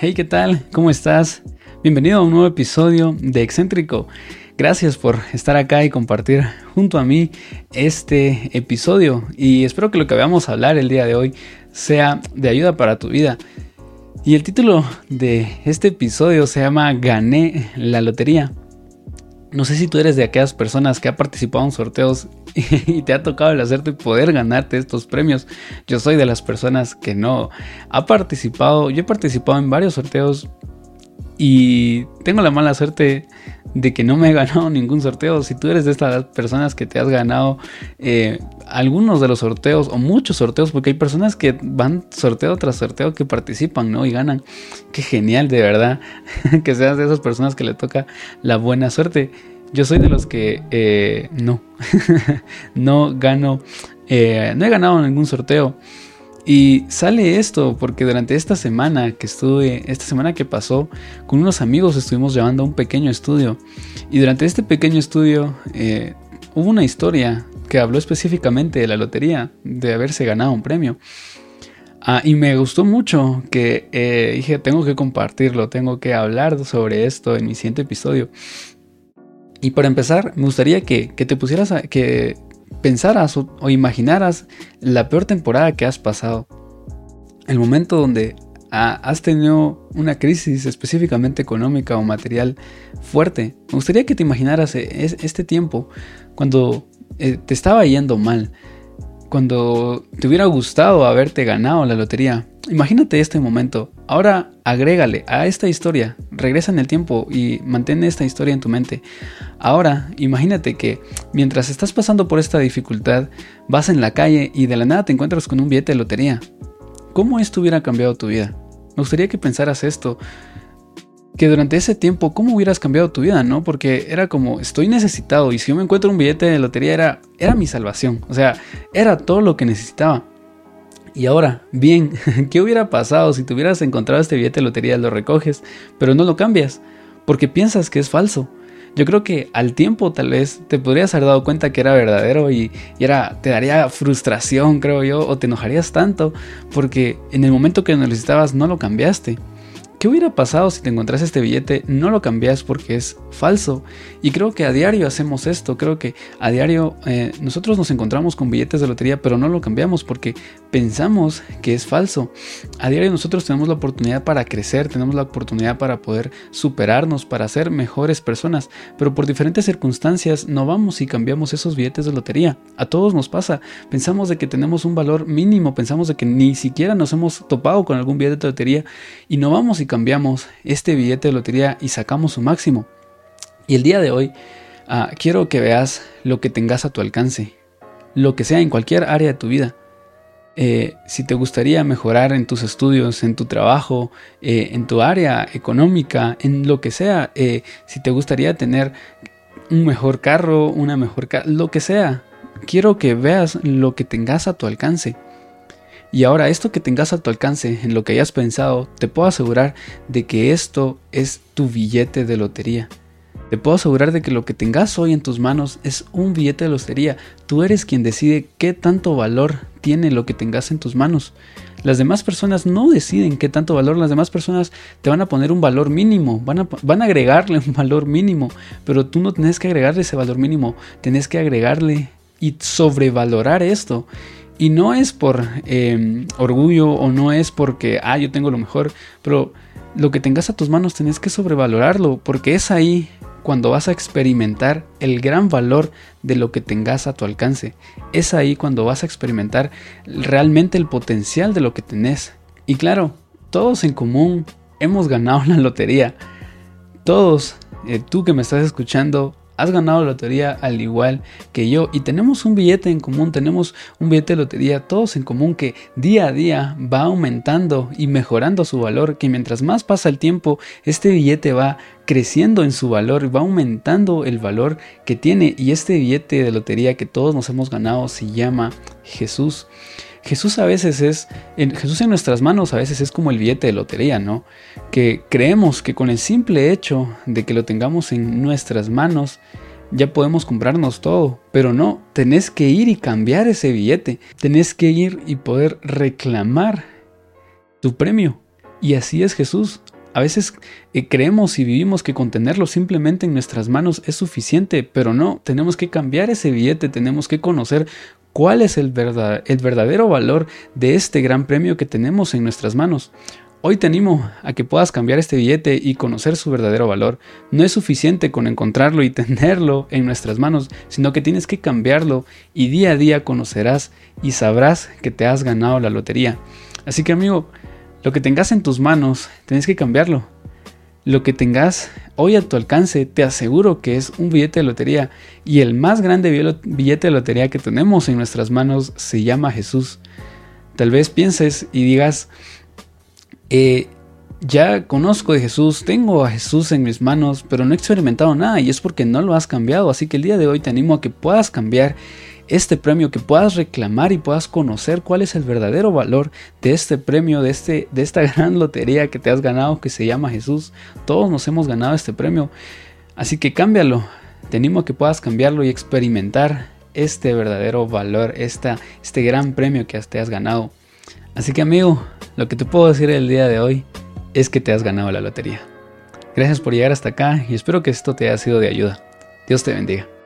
Hey, ¿qué tal? ¿Cómo estás? Bienvenido a un nuevo episodio de Excéntrico. Gracias por estar acá y compartir junto a mí este episodio y espero que lo que vamos a hablar el día de hoy sea de ayuda para tu vida. Y el título de este episodio se llama Gané la lotería. No sé si tú eres de aquellas personas que ha participado en sorteos y te ha tocado el hacerte poder ganarte estos premios. Yo soy de las personas que no ha participado. Yo he participado en varios sorteos y tengo la mala suerte de que no me he ganado ningún sorteo. Si tú eres de estas personas que te has ganado eh, algunos de los sorteos o muchos sorteos, porque hay personas que van sorteo tras sorteo que participan, ¿no? Y ganan. Qué genial, de verdad, que seas de esas personas que le toca la buena suerte. Yo soy de los que eh, no, no gano, eh, no he ganado ningún sorteo. Y sale esto porque durante esta semana que estuve, esta semana que pasó, con unos amigos estuvimos llevando un pequeño estudio. Y durante este pequeño estudio eh, hubo una historia que habló específicamente de la lotería, de haberse ganado un premio. Ah, y me gustó mucho que eh, dije, tengo que compartirlo, tengo que hablar sobre esto en mi siguiente episodio. Y para empezar, me gustaría que, te pusieras a, que pensaras o, imaginaras la peor temporada que has pasado. El momento donde has tenido una crisis específicamente económica o material fuerte. Me gustaría que te imaginaras e, este tiempo cuando eh, te estaba yendo mal, cuando te hubiera gustado haberte ganado la lotería. Imagínate este momento. Ahora agrégale a esta historia, regresa en el tiempo y mantén esta historia en tu mente. Ahora imagínate que mientras estás pasando por esta dificultad, vas en la calle y de la nada te encuentras con un billete de lotería. ¿Cómo esto hubiera cambiado tu vida? Me gustaría que pensaras esto. Que durante ese tiempo, ¿cómo hubieras cambiado tu vida, no? Porque era como, estoy necesitado y si yo me encuentro un billete de lotería era, era mi salvación. O sea, era todo lo que necesitaba. Y ahora, bien, ¿qué hubiera pasado si te hubieras encontrado este billete de lotería, lo recoges, pero no lo cambias? Porque piensas que es falso. Yo creo que al tiempo tal vez te podrías haber dado cuenta que era verdadero y, y, era, te daría frustración, creo yo, o te enojarías tanto porque en el momento que necesitabas no lo cambiaste. ¿Qué hubiera pasado si te encontrase este billete? No lo cambias porque es falso. Y creo que a diario hacemos esto. Creo que a diario eh, nosotros nos encontramos con billetes de lotería, pero no lo cambiamos porque pensamos que es falso. A diario nosotros tenemos la oportunidad para crecer, tenemos la oportunidad para poder superarnos, para ser mejores personas. Pero por diferentes circunstancias no vamos y cambiamos esos billetes de lotería. A todos nos pasa. Pensamos de que tenemos un valor mínimo, pensamos de que ni siquiera nos hemos topado con algún billete de lotería y no vamos y cambiamos este billete de lotería y sacamos su máximo. Y el día de hoy ah, quiero que veas lo que tengas a tu alcance, lo que sea en cualquier área de tu vida. Eh, si te gustaría mejorar en tus estudios, en tu trabajo, eh, en tu área económica, en lo que sea, eh, si te gustaría tener un mejor carro, una mejor lo que sea, quiero que veas lo que tengas a tu alcance. Y ahora esto que tengas a tu alcance, en lo que hayas pensado, te puedo asegurar de que esto es tu billete de lotería. Te puedo asegurar de que lo que tengas hoy en tus manos es un billete de lotería. Tú eres quien decide qué tanto valor tiene lo que tengas en tus manos. Las demás personas no deciden qué tanto valor, las demás personas te van a poner un valor mínimo, van a, van a agregarle un valor mínimo, pero tú no tienes que agregarle ese valor mínimo, tienes que agregarle y sobrevalorar esto. Y no es por em, orgullo o no es porque, ah, yo tengo lo mejor, pero lo que tengas a tus manos tenés que sobrevalorarlo, porque es ahí cuando vas a experimentar el gran valor de lo que tengas a tu alcance. Es ahí cuando vas a experimentar realmente el potencial de lo que tenés. Y claro, todos en común hemos ganado la lotería. Todos, eh, tú que me estás escuchando, has ganado la lotería al igual que yo y tenemos un billete en común, tenemos un billete de lotería todos en común que día a día va aumentando y mejorando su valor, que mientras más pasa el tiempo, este billete va creciendo en su valor, va aumentando el valor que tiene y este billete de lotería que todos nos hemos ganado se llama Jesús. Jesús a veces es, Jesús en nuestras manos a veces es como el billete de lotería, ¿no? Que creemos que con el simple hecho de que lo tengamos en nuestras manos, ya podemos comprarnos todo, pero no, tenés que ir y cambiar ese billete, tenés que ir y poder reclamar tu premio. Y así es Jesús. A veces eh, creemos y vivimos que con tenerlo simplemente en nuestras manos es suficiente, pero no, tenemos que cambiar ese billete, tenemos que conocer cuál es el, verdadero valor de este gran premio que tenemos en nuestras manos. Hoy te animo a que puedas cambiar este billete y conocer su verdadero valor. No es suficiente con encontrarlo y tenerlo en nuestras manos, sino que tienes que cambiarlo y día a día conocerás y sabrás que te has ganado la lotería. Así que amigo, lo que tengas en tus manos, tienes que cambiarlo. Lo que tengas hoy a tu alcance, te aseguro que es un billete de lotería. Y el más grande billete de lotería que tenemos en nuestras manos se llama Jesús. Tal vez pienses y digas, eh, ya conozco de Jesús, tengo a Jesús en mis manos, pero no he experimentado nada y es porque no lo has cambiado. Así que el día de hoy te animo a que puedas cambiar este premio, que puedas reclamar y puedas conocer cuál es el verdadero valor de este premio, de, este, de esta gran lotería que te has ganado que se llama Jesús. Todos nos hemos ganado este premio. Así que cámbialo. Te animo a que puedas cambiarlo y experimentar este verdadero valor, esta, este gran premio que te has ganado. Así que amigo, lo que te puedo decir el día de hoy es que te has ganado la lotería. Gracias por llegar hasta acá y espero que esto te haya sido de ayuda. Dios te bendiga.